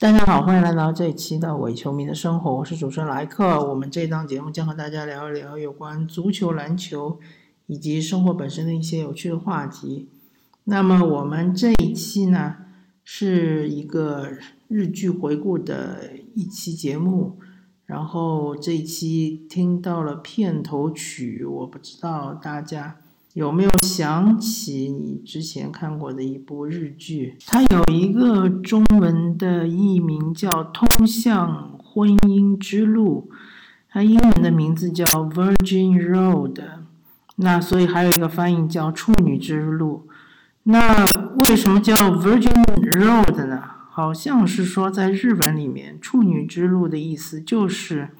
大家好，欢迎来到这一期的伪球迷的生活，我是主持人莱克。我们这档节目将和大家聊一聊有关足球、篮球以及生活本身的一些有趣的话题。那么我们这一期呢，是一个日剧回顾的一期节目。然后这一期听到了片头曲，我不知道大家。有没有想起你之前看过的一部日剧？它有一个中文的译名叫《通向婚姻之路》，它英文的名字叫《Virgin Road》。那所以还有一个翻译叫《处女之路》。那为什么叫 Virgin Road 呢？好像是说在日本里面，“处女之路”的意思就是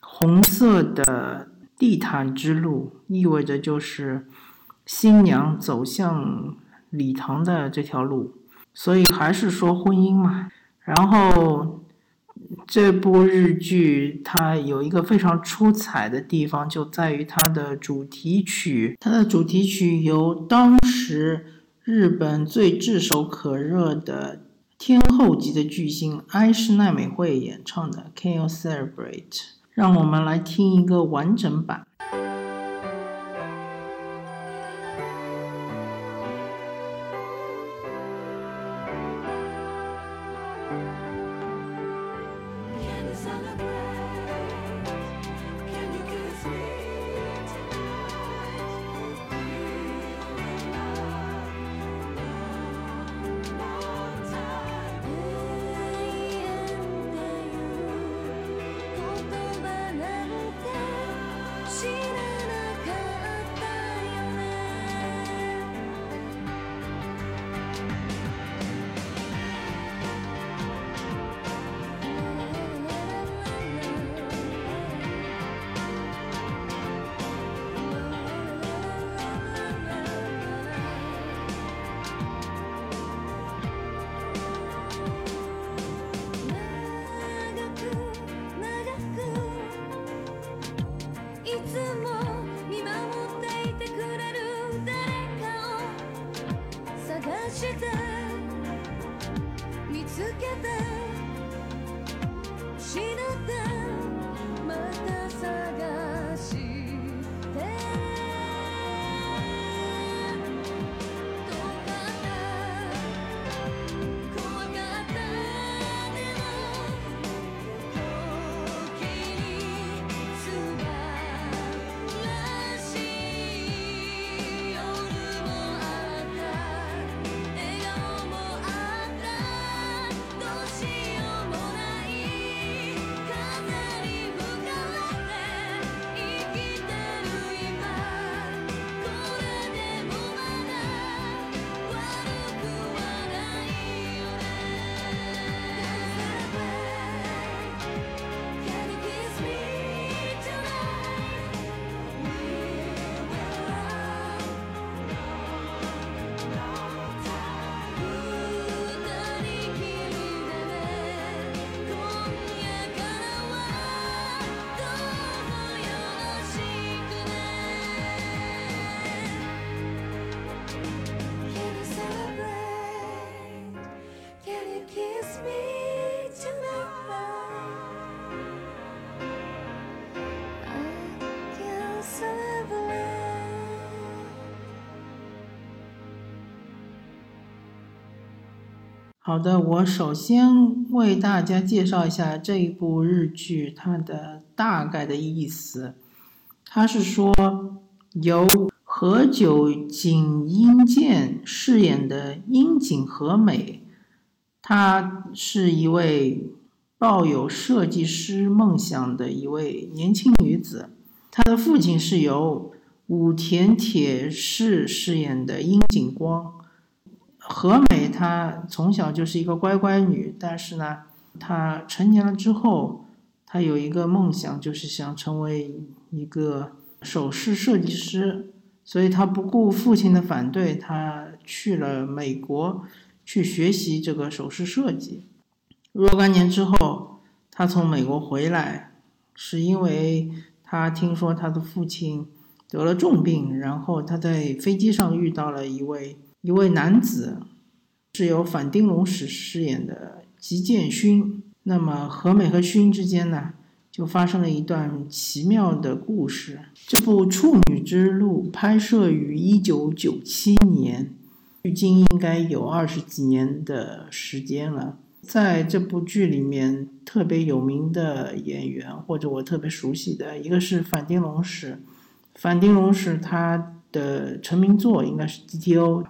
红色的地毯之路，意味着就是。新娘走向礼堂的这条路，所以还是说婚姻嘛。然后这部日剧它有一个非常出彩的地方，就在于它的主题曲。它的主题曲由当时日本最炙手可热的天后级的巨星埃诗奈美惠演唱的《Can You Celebrate》。让我们来听一个完整版。好的，我首先为大家介绍一下这一部日剧它的大概的意思。它是说由河久井英健饰演的樱井和美，她是一位抱有设计师梦想的一位年轻女子。她的父亲是由武田铁士饰演的樱井光。何美，她从小就是一个乖乖女，但是呢，她成年了之后，她有一个梦想，就是想成为一个首饰设计师，所以她不顾父亲的反对，她去了美国去学习这个首饰设计。若干年之后，她从美国回来，是因为她听说她的父亲得了重病，然后她在飞机上遇到了一位。一位男子是由反町隆史饰演的吉见勋。那么和美和勋之间呢，就发生了一段奇妙的故事。这部《处女之路》拍摄于一九九七年，距今应该有二十几年的时间了。在这部剧里面，特别有名的演员或者我特别熟悉的一个是反町隆史。反町隆史他的成名作应该是《GTO》，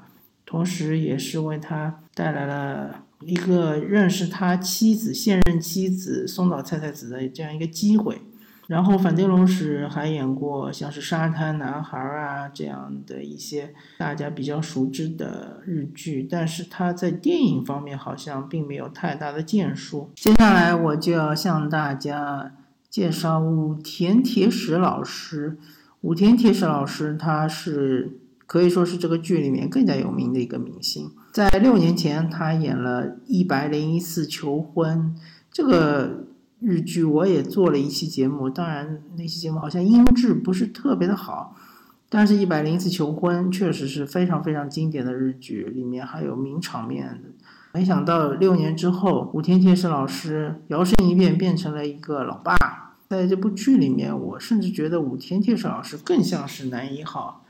同时也是为他带来了。一个认识他妻子现任妻子松岛菜菜子的这样一个机会，然后反町隆史还演过像是《沙滩男孩》啊这样的一些大家比较熟知的日剧，但是他在电影方面好像并没有太大的建树。接下来我就要向大家介绍武田铁矢老师。武田铁矢老师他是可以说是这个剧里面更加有名的一个明星。在六年前，他演了一百零一次求婚这个日剧，我也做了一期节目。当然，那期节目好像音质不是特别的好，但是《一百零一次求婚》确实是非常非常经典的日剧，里面还有名场面。没想到六年之后，武田铁矢老师摇身一变变成了一个老爸。在这部剧里面，我甚至觉得武田铁矢老师更像是男一号。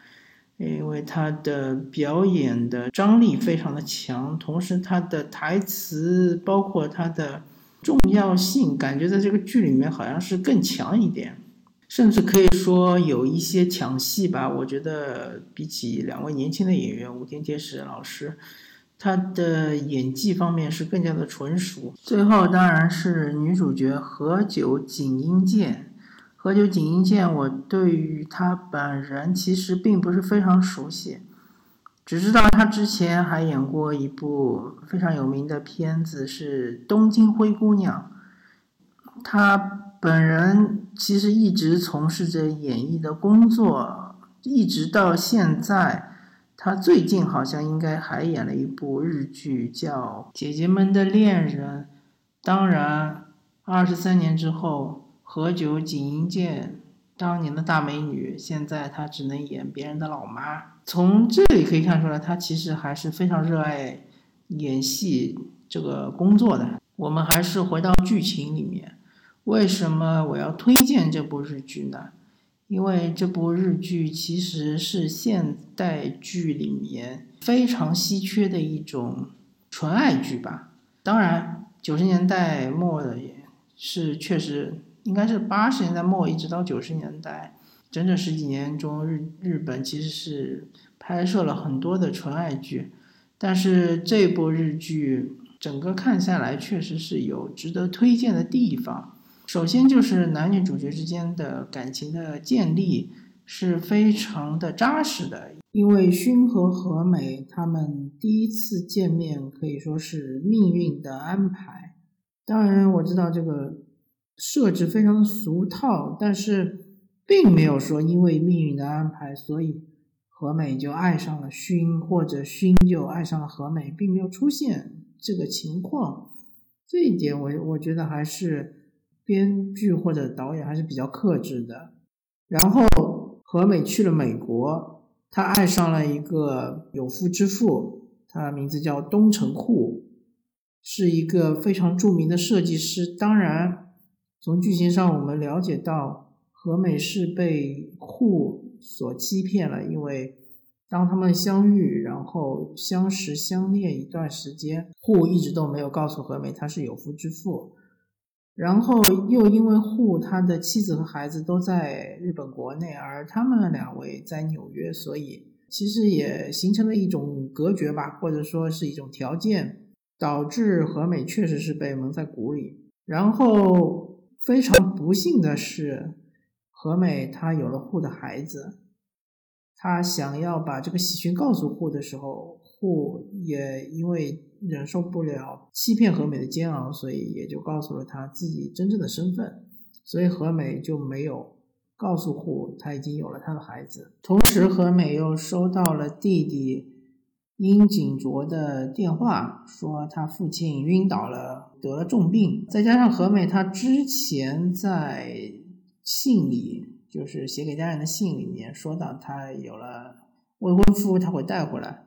因为他的表演的张力非常的强，同时他的台词包括他的重要性，感觉在这个剧里面好像是更强一点，甚至可以说有一些抢戏吧。我觉得比起两位年轻的演员武田铁矢老师，他的演技方面是更加的纯熟。最后当然是女主角和久井英健。和久井英健，我对于他本人其实并不是非常熟悉，只知道他之前还演过一部非常有名的片子是《东京灰姑娘》。他本人其实一直从事着演艺的工作，一直到现在。他最近好像应该还演了一部日剧，叫《姐姐们的恋人》。当然，二十三年之后。何久井英健当年的大美女，现在她只能演别人的老妈。从这里可以看出来，她其实还是非常热爱演戏这个工作的。我们还是回到剧情里面，为什么我要推荐这部日剧呢？因为这部日剧其实是现代剧里面非常稀缺的一种纯爱剧吧。当然，九十年代末的也是确实。应该是八十年代末一直到九十年代，整整十几年中，日日本其实是拍摄了很多的纯爱剧，但是这部日剧整个看下来确实是有值得推荐的地方。首先就是男女主角之间的感情的建立是非常的扎实的，因为薰和和美他们第一次见面可以说是命运的安排。当然我知道这个。设置非常的俗套，但是并没有说因为命运的安排，所以和美就爱上了薰，或者薰就爱上了和美，并没有出现这个情况。这一点我我觉得还是编剧或者导演还是比较克制的。然后和美去了美国，她爱上了一个有夫之妇，他的名字叫东城户，是一个非常著名的设计师。当然。从剧情上，我们了解到和美是被户所欺骗了，因为当他们相遇，然后相识相恋一段时间，户一直都没有告诉和美他是有夫之妇，然后又因为户他的妻子和孩子都在日本国内，而他们两位在纽约，所以其实也形成了一种隔绝吧，或者说是一种条件，导致和美确实是被蒙在鼓里，然后。非常不幸的是，和美她有了户的孩子，她想要把这个喜讯告诉户的时候，户也因为忍受不了欺骗和美的煎熬，所以也就告诉了他自己真正的身份，所以和美就没有告诉户他已经有了他的孩子。同时，和美又收到了弟弟。樱井卓的电话说他父亲晕倒了，得了重病。再加上何美，她之前在信里，就是写给家人的信里面说到，她有了未婚夫，他会带回来。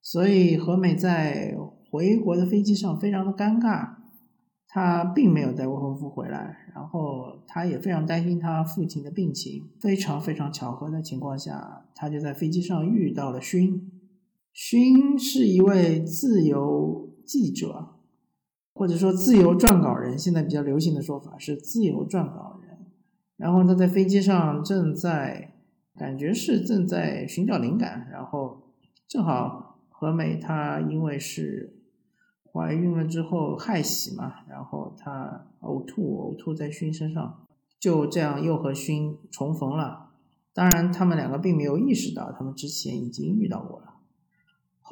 所以何美在回国的飞机上非常的尴尬。他并没有带未婚夫回来，然后他也非常担心他父亲的病情。非常非常巧合的情况下，他就在飞机上遇到了勋。勋是一位自由记者，或者说自由撰稿人，现在比较流行的说法是自由撰稿人。然后他在飞机上正在，感觉是正在寻找灵感，然后正好何美她因为是怀孕了之后害喜嘛，然后她呕吐，呕吐在勋身上，就这样又和勋重逢了。当然，他们两个并没有意识到，他们之前已经遇到过了。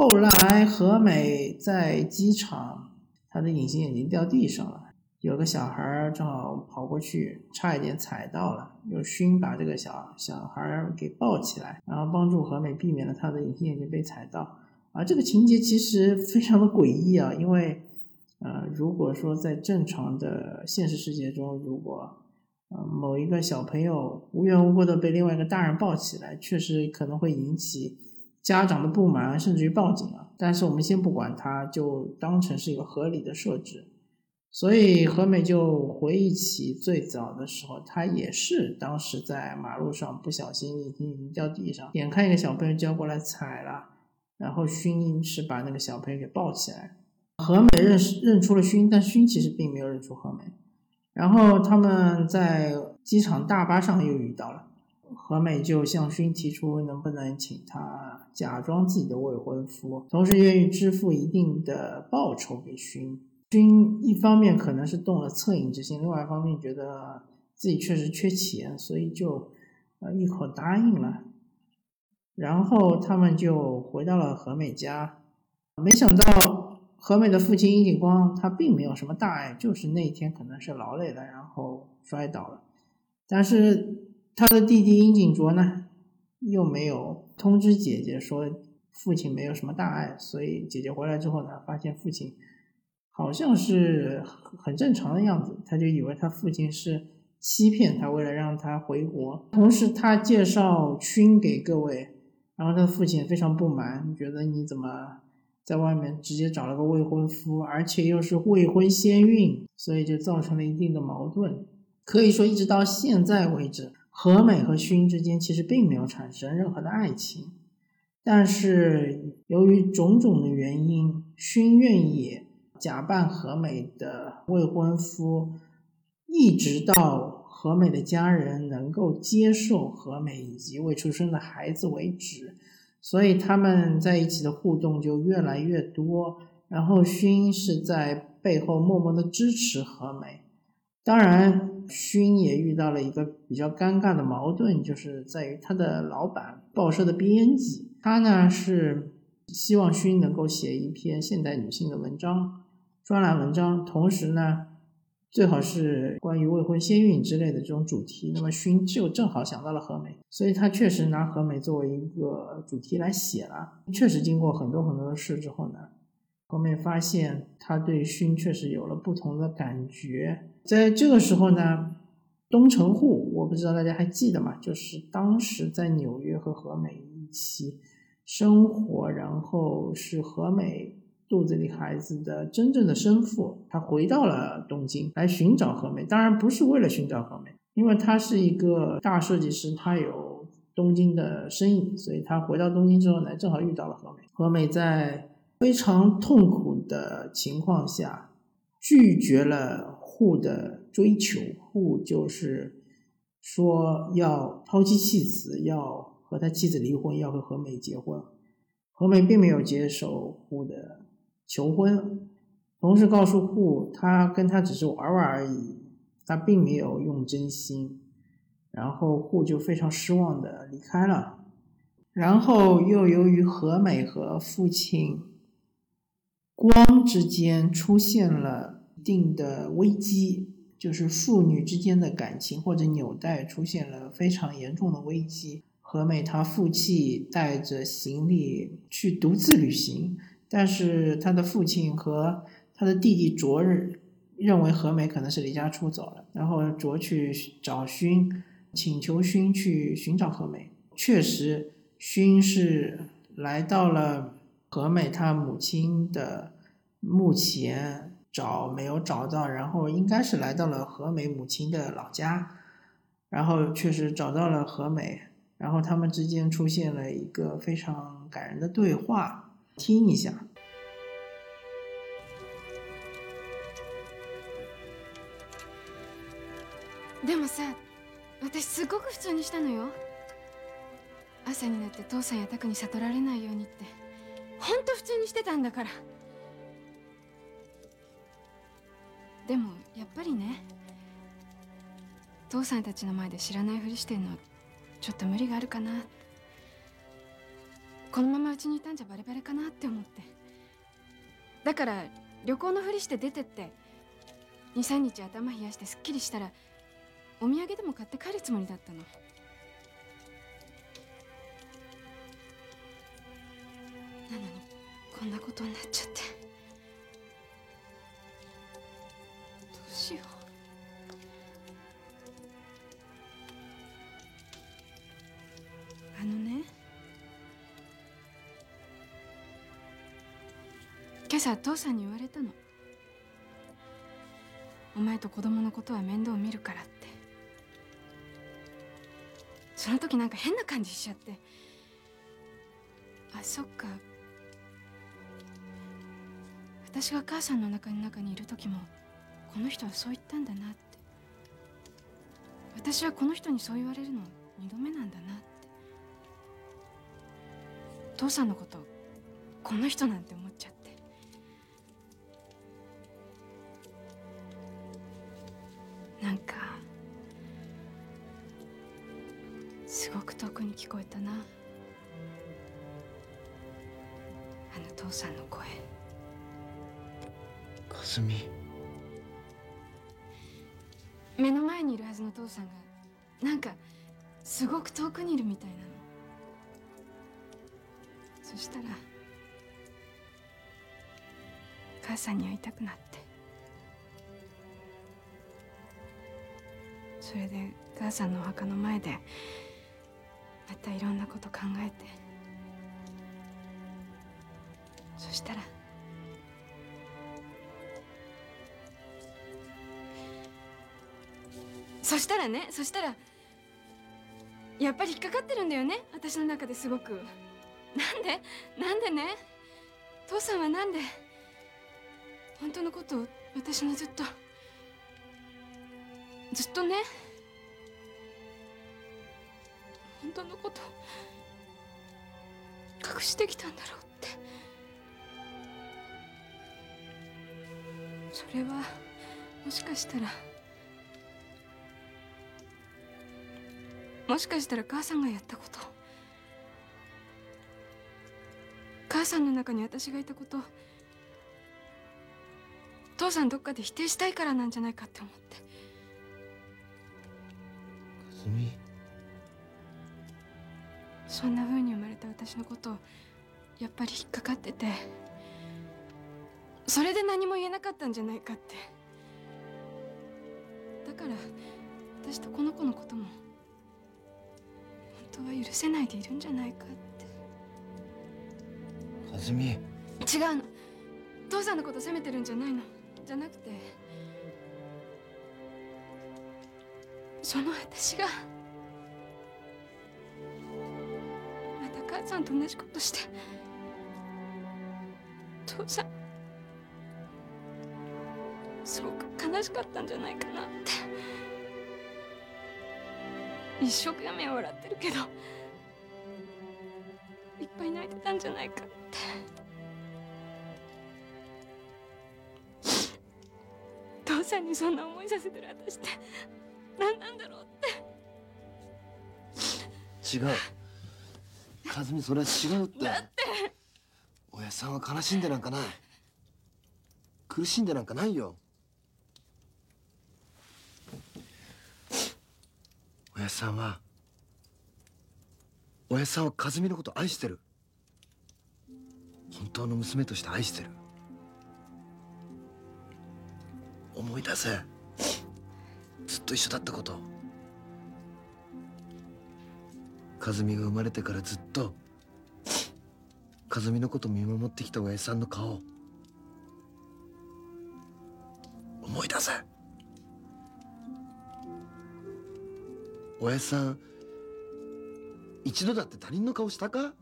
后来何美在机场，她的隐形眼镜掉地上了。有个小孩儿正好跑过去，差一点踩到了，又勋把这个小小孩儿给抱起来，然后帮助何美避免了他的隐形眼镜被踩到。啊，这个情节其实非常的诡异啊，因为，呃，如果说在正常的现实世界中，如果，呃，某一个小朋友无缘无故的被另外一个大人抱起来，确实可能会引起家长的不满，甚至于报警了。但是我们先不管它，就当成是一个合理的设置。所以何美就回忆起最早的时候，她也是当时在马路上不小心隐形眼镜掉地上，眼看一个小朋友就要过来踩了，然后勋是把那个小朋友给抱起来。何美认识认出了勋，但勋其实并没有认出何美。然后他们在机场大巴上又遇到了，何美就向勋提出能不能请他假装自己的未婚夫，同时愿意支付一定的报酬给勋。勋一方面可能是动了恻隐之心，另外一方面觉得自己确实缺钱，所以就呃一口答应了。然后他们就回到了何美家，没想到何美的父亲殷景光他并没有什么大碍，就是那一天可能是劳累了，然后摔倒了。但是他的弟弟殷景卓呢，又没有通知姐姐说父亲没有什么大碍，所以姐姐回来之后呢，发现父亲。好像是很正常的样子，他就以为他父亲是欺骗他，为了让他回国。同时，他介绍勋给各位，然后他的父亲非常不满，觉得你怎么在外面直接找了个未婚夫，而且又是未婚先孕，所以就造成了一定的矛盾。可以说，一直到现在为止，何美和勋之间其实并没有产生任何的爱情，但是由于种种的原因，勋愿意。假扮何美的未婚夫，一直到何美的家人能够接受何美以及未出生的孩子为止，所以他们在一起的互动就越来越多。然后勋是在背后默默的支持何美，当然勋也遇到了一个比较尴尬的矛盾，就是在于他的老板报社的编辑，他呢是希望勋能够写一篇现代女性的文章。专栏文章，同时呢，最好是关于未婚先孕之类的这种主题。那么勋就正好想到了何美，所以他确实拿何美作为一个主题来写了。确实经过很多很多的事之后呢，何美发现他对勋确实有了不同的感觉。在这个时候呢，东城户，我不知道大家还记得吗？就是当时在纽约和何美一起生活，然后是何美。肚子里孩子的真正的生父，他回到了东京来寻找和美，当然不是为了寻找和美，因为他是一个大设计师，他有东京的身影，所以他回到东京之后呢，正好遇到了和美。和美在非常痛苦的情况下拒绝了户的追求，户就是说要抛弃妻子，要和他妻子离婚，要和和美结婚。和美并没有接受户的。求婚，同时告诉户，他跟他只是玩玩而已，他并没有用真心。然后户就非常失望的离开了。然后又由于和美和父亲光之间出现了一定的危机，就是父女之间的感情或者纽带出现了非常严重的危机。和美她负气带着行李去独自旅行。但是他的父亲和他的弟弟卓日认为何美可能是离家出走了，然后卓去找勋，请求勋去寻找何美。确实，勋是来到了何美他母亲的墓前，找没有找到，然后应该是来到了何美母亲的老家，然后确实找到了何美，然后他们之间出现了一个非常感人的对话，听一下。でもさ私すごく普通にしたのよ朝になって父さんや拓に悟られないようにってほんと普通にしてたんだから でもやっぱりね父さんたちの前で知らないふりしてんのちょっと無理があるかな。このままうちにいたんじゃバレバレかなって思って。だから旅行のふりして出てって23日頭冷やしてすっきりしたらお土産でも買って帰るつもりだったの。なのにこんなことになっちゃって。朝父さんに言われたの。お前と子供のことは面倒見るからって。その時なんか変な感じしちゃって。あそっか。私が母さんの中に中にいる時もこの人はそう言ったんだなって。私はこの人にそう言われるの二度目なんだなって。父さんのことこの人なんて思っちゃって。なんかすごく遠くに聞こえたな。あの父さんの声。かすみ目の前にいるはずの父さんがなんかすごく遠くにいるみたいなの。そしたら母さんに会いたくなってそれで母さんのお墓の前でまたいろんなこと考えて。そしたらそしたらねそしたらやっぱり引っかかってるんだよね私の中ですごく。なんでなんでね父さんはなんで本当のことを私にずっとずっとね。本当のこと。隠してきたんだろうって。それはもしかしたら。もしかしたら母さんがやったこと。母さんの中に私がいたこと。父さんどっかで否定したいからなんじゃないかって思って。そんな風に生まれた私のことやっぱり引っかかっててそれで何も言えなかったんじゃないかって。だから私とこの子のことも本当は許せないでいるんじゃないかって。かすみ。違うの。父さんのこと責めてるんじゃないの。じゃなくてその私がさんと同じことして。父さん。すごく悲しかったんじゃないかなって。一生懸命笑ってるけどいっぱい泣いてたんじゃないかって。父さんにそんな思いさせてる私って何なんだろうって。違う。かすみそれは違うって。だって親さんは悲しんでなんかない。苦しんでなんかないよ。親さんは親さんは和美のこと愛してる。本当の娘として愛してる。思い出せ。ずっと一緒だったこと。和美が生まれてからずっと和美のこと見守ってきた親父さんの顔思い出せ。おやさん一度だって他人の顔したか？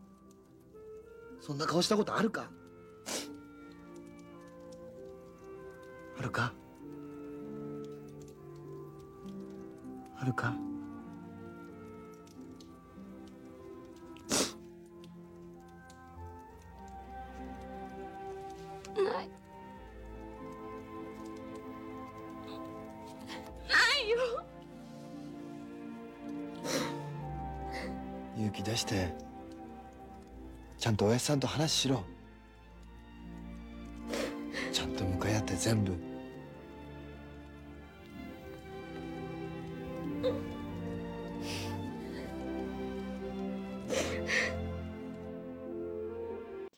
そんな顔したことあるか？あるか？あるか？ゃんとおやじさんと話しろちゃんと向かい合って全部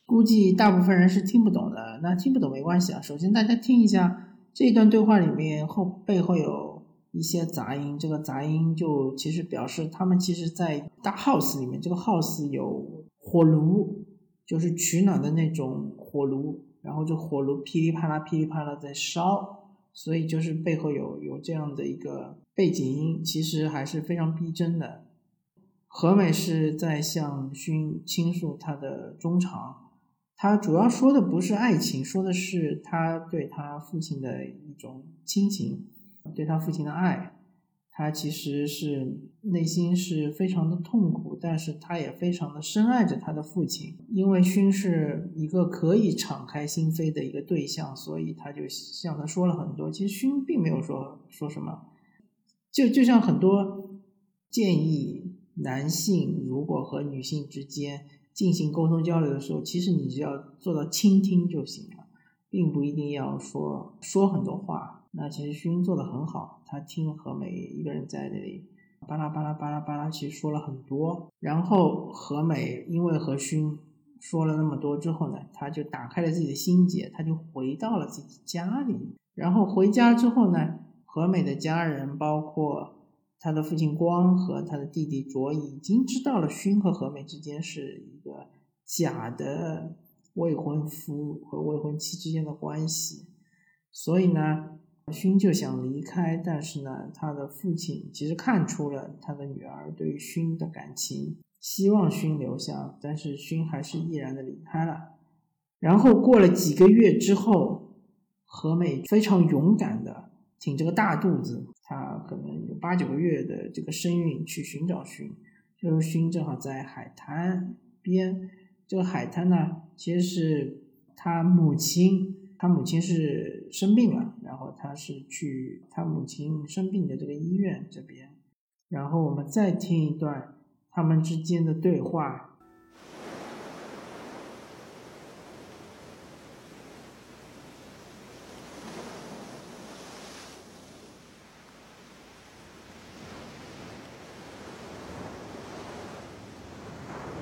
估计大部分人是听不懂的，那听不懂没关系啊。首先大家听一下这一段对话里面后背后有一些杂音，这个杂音就其实表示他们其实在大 house 里面，这个 house 有火炉， 就是取暖的那种火炉，然后这火炉噼里啪啦噼里啪啦在烧，所以就是背后有有这样的一个背景音，其实还是非常逼真的。何美是在向勋倾诉他的衷肠。他主要说的不是爱情，说的是他对他父亲的一种亲情，对他父亲的爱。他其实是内心是非常的痛苦，但是他也非常的深爱着他的父亲。因为勋是一个可以敞开心扉的一个对象，所以他就向他说了很多。其实勋并没有说说什么，就就像很多建议男性如果和女性之间。进行沟通交流的时候，其实你只要做到倾听就行了，并不一定要说说很多话。那其实勋做的很好，他听何美一个人在那里巴拉巴拉巴拉巴拉，其实说了很多。然后何美因为和勋说了那么多之后呢，他就打开了自己的心结，他就回到了自己家里。然后回家之后呢，何美的家人包括。他的父亲光和他的弟弟卓已经知道了勋和和美之间是一个假的未婚夫和未婚妻之间的关系，所以呢，勋就想离开，但是呢，他的父亲其实看出了他的女儿对勋的感情，希望勋留下，但是勋还是毅然的离开了。然后过了几个月之后，和美非常勇敢的挺着个大肚子。他可能有八九个月的这个身孕去寻找勋，就是勋正好在海滩边。这个海滩呢，其实是他母亲，他母亲是生病了，然后他是去他母亲生病的这个医院这边。然后我们再听一段他们之间的对话。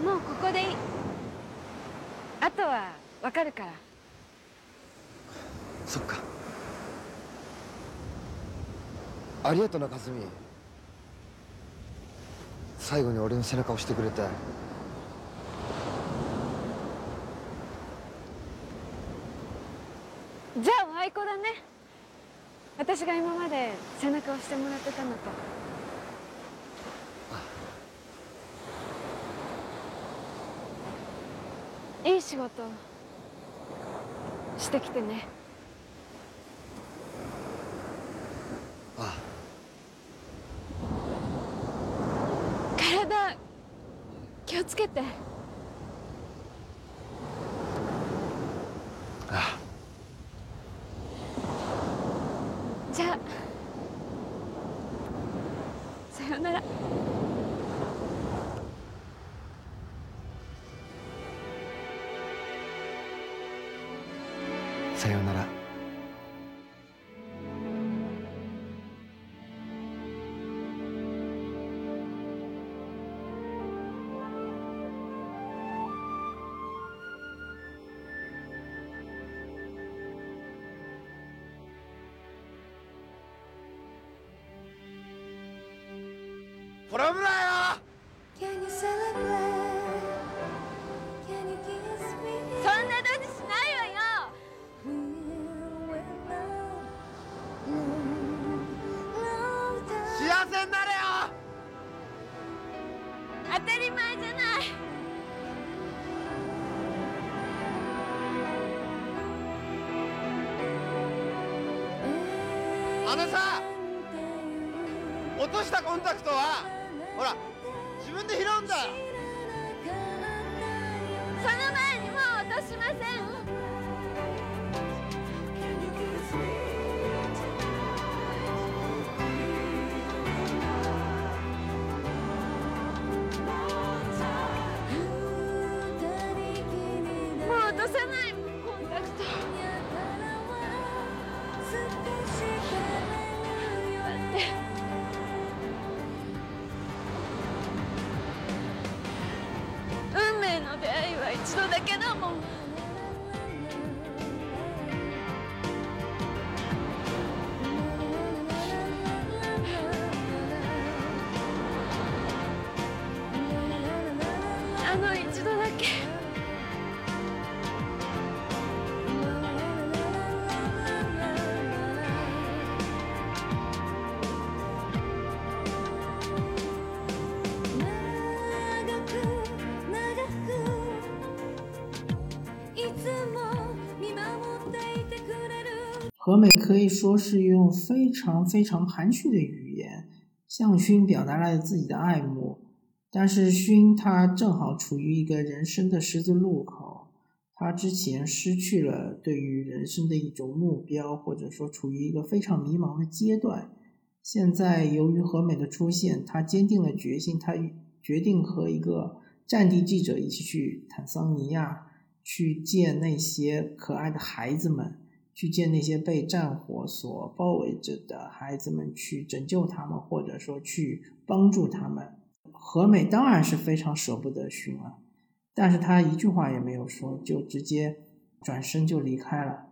もうここでいいあとはわかるから ありがとなかずみ最後に俺の背中押してくれて。じゃあおあいこだね。私が今まで背中を押してもらってたのと。いい仕事してきてねあ体気をつけて。ああ。じゃあ。さようならラムだよ！そんなドジしないわよ！幸せになれよ！当たり前じゃない！あのさ落としたコンタクトは？ほら自分で拾うんだ和美可以说是用非常非常含蓄的语言向勋表达了自己的爱慕，但是勋他正好处于一个人生的十字路口，他之前失去了对于人生的一种目标，或者说处于一个非常迷茫的阶段。现在由于和美的出现，他坚定了决心，他决定和一个战地记者一起去坦桑尼亚，去见那些可爱的孩子们。去见那些被战火所包围着的孩子们，去拯救他们，或者说去帮助他们。和美当然是非常舍不得熏了，但是他一句话也没有说，就直接转身就离开了。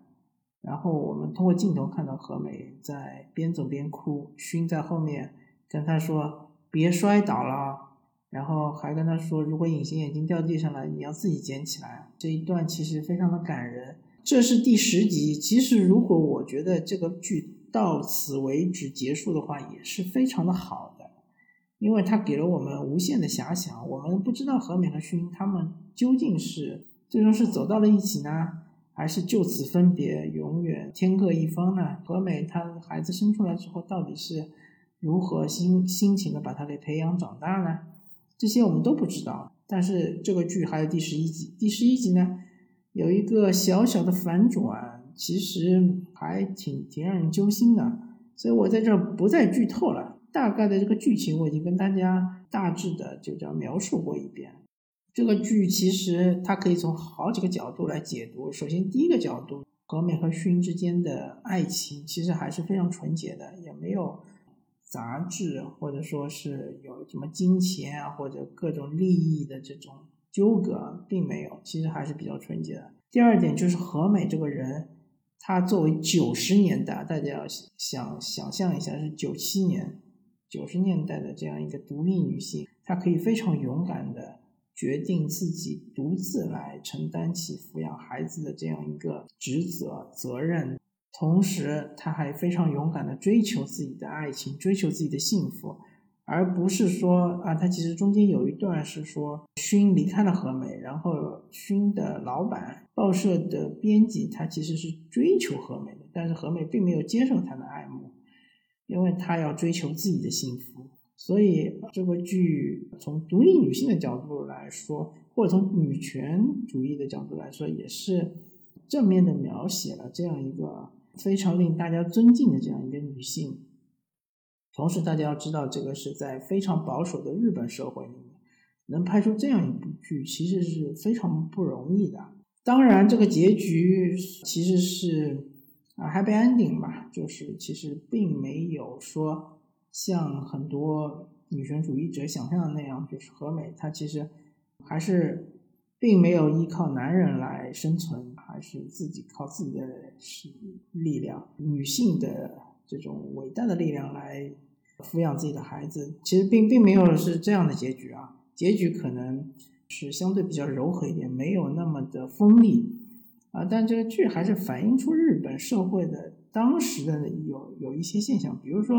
然后我们通过镜头看到和美在边走边哭，熏在后面跟他说：“别摔倒了。”然后还跟他说：“如果隐形眼镜掉地上了，你要自己捡起来。”这一段其实非常的感人。这是第十集。其实，如果我觉得这个剧到此为止结束的话，也是非常的好的，因为它给了我们无限的遐想。我们不知道何美和勋他们究竟是最终是走到了一起呢，还是就此分别，永远天各一方呢？何美她孩子生出来之后，到底是如何辛辛勤的把他给培养长大呢？这些我们都不知道。但是这个剧还有第十一集，第十一集呢？有一个小小的反转，其实还挺挺让人揪心的，所以我在这儿不再剧透了。大概的这个剧情我已经跟大家大致的就叫描述过一遍。这个剧其实它可以从好几个角度来解读。首先，第一个角度，和美和勋之间的爱情其实还是非常纯洁的，也没有杂质，或者说是有什么金钱啊或者各种利益的这种。纠葛并没有，其实还是比较纯洁的。第二点就是和美这个人，她作为九十年代，大家要想想象一下，是九七年、九十年代的这样一个独立女性，她可以非常勇敢的决定自己独自来承担起抚养孩子的这样一个职责责任，同时她还非常勇敢的追求自己的爱情，追求自己的幸福。而不是说啊，他其实中间有一段是说，勋离开了和美，然后勋的老板、报社的编辑，他其实是追求和美的，但是和美并没有接受他的爱慕，因为他要追求自己的幸福。所以这部剧从独立女性的角度来说，或者从女权主义的角度来说，也是正面的描写了这样一个非常令大家尊敬的这样一个女性。同时，大家要知道，这个是在非常保守的日本社会里面，能拍出这样一部剧，其实是非常不容易的。当然，这个结局其实是啊 happy ending 吧，就是其实并没有说像很多女权主义者想象的那样，就是和美她其实还是并没有依靠男人来生存，还是自己靠自己的力量，女性的这种伟大的力量来。抚养自己的孩子，其实并并没有是这样的结局啊，结局可能是相对比较柔和一点，没有那么的锋利啊。但这个剧还是反映出日本社会的当时的有有一些现象，比如说，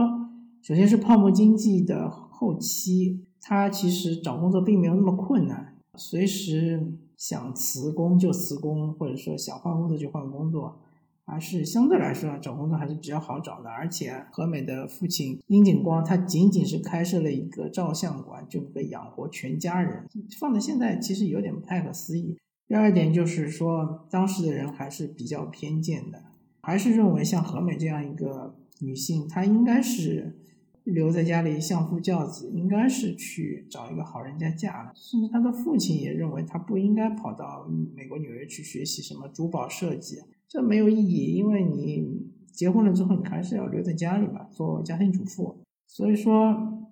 首先是泡沫经济的后期，他其实找工作并没有那么困难，随时想辞工就辞工，或者说想换工作就换工作。还是相对来说啊找工作还是比较好找的。而且和美的父亲殷景光，他仅仅是开设了一个照相馆，就可以养活全家人，放在现在其实有点不太可思议。第二点就是说，当时的人还是比较偏见的，还是认为像和美这样一个女性，她应该是留在家里相夫教子，应该是去找一个好人家嫁了。甚至她的父亲也认为她不应该跑到美国纽约去学习什么珠宝设计，这没有意义，因为你结婚了之后，你还是要留在家里嘛，做家庭主妇。所以说，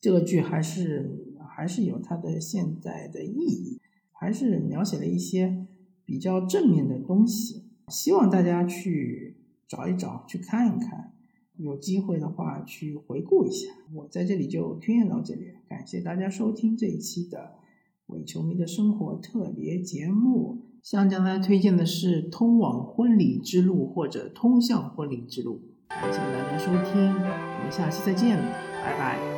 这个剧还是还是有它的现在的意义。还是描写了一些比较正面的东西，希望大家去找一找，去看一看，有机会的话去回顾一下。我在这里就推荐到这里，感谢大家收听这一期的伪球迷的生活特别节目。向将来推荐的是《通往婚礼之路》或者《通向婚礼之路》，感谢大家收听，我们下期再见，拜拜。